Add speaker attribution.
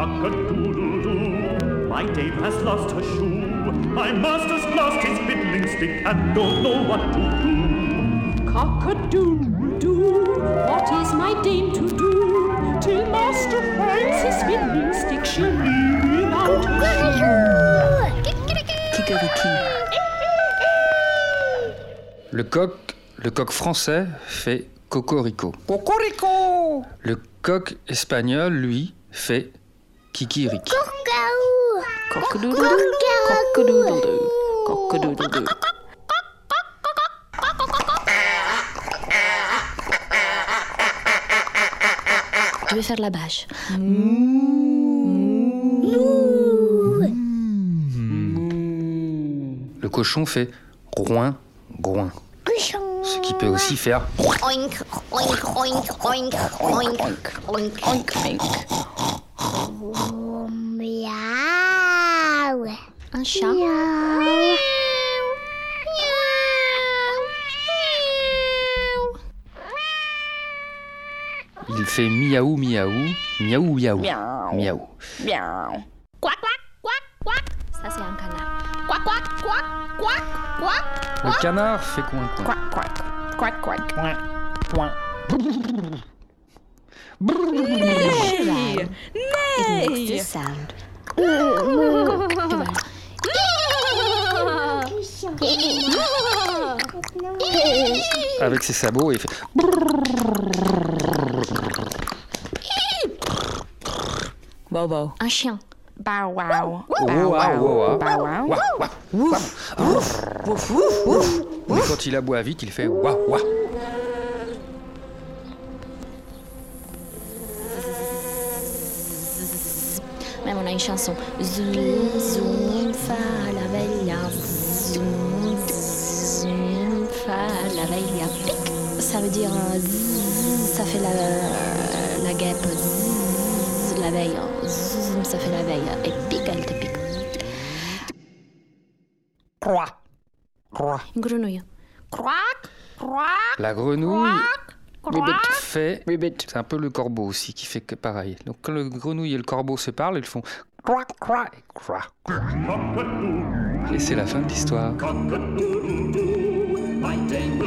Speaker 1: My dame has lost her shoe. My master's lost his fiddling stick and don't know what to do.
Speaker 2: Cock-a-doodle-doo, what is my dame to do? Till master finds his fiddling stick, she'll be without a shoe?
Speaker 3: Kikeriki.
Speaker 4: Le coq, le coq français fait cocorico.
Speaker 3: Cocorico
Speaker 4: Le coq espagnol, lui, fait kikiriki.
Speaker 3: Cock-a-doodle-doo. Cock-a-doodle-doo.
Speaker 5: Je vais faire la bâche.
Speaker 4: Le cochon fait roin, groin. Ce qui peut aussi faire
Speaker 6: Miaou.
Speaker 5: Un chat.
Speaker 4: il fait miaou miaou, miaou miaou, miaou.
Speaker 3: Miaou.
Speaker 7: Quack, quack, quack, quack.
Speaker 5: Ça, c'est un canard.
Speaker 7: Quack, quack, quack, quack, quack.
Speaker 4: Le canard fait coin coin.
Speaker 3: Quack, quack. Quack, quack. Point. Point.
Speaker 5: Cheval. It makes this sound. Cheval.
Speaker 4: Avec ses sabots, il fait
Speaker 3: Wow, wow.
Speaker 5: Un chien.
Speaker 3: Bow wow.
Speaker 4: Oh,
Speaker 3: Bow
Speaker 4: wow, wow,
Speaker 3: wow. Bow wow.
Speaker 4: Mais quand il aboie vite, il fait wah wah.
Speaker 5: Même on a une chanson. Zoom, zoom, fa la bella. Zoom, zoom, fa la. Pic. Ça veut dire euh, zzz, ça fait la, la guêpe. Zzz, la veille. Zoom, ça fait la veille. Et pique, elle te pique.
Speaker 3: Croix. Croix.
Speaker 5: Une grenouille.
Speaker 7: Quack, quack,
Speaker 4: La grenouille
Speaker 7: quack.
Speaker 4: fait.
Speaker 3: Ribbit.
Speaker 4: C'est un peu le corbeau aussi qui fait que pareil. Donc quand le grenouille et le corbeau se parlent, ils font croix croix et croix.
Speaker 1: Cock-a-doodle-doo,
Speaker 4: Et c'est la fin de l'histoire.
Speaker 1: cock-a-doodle-doo. My dame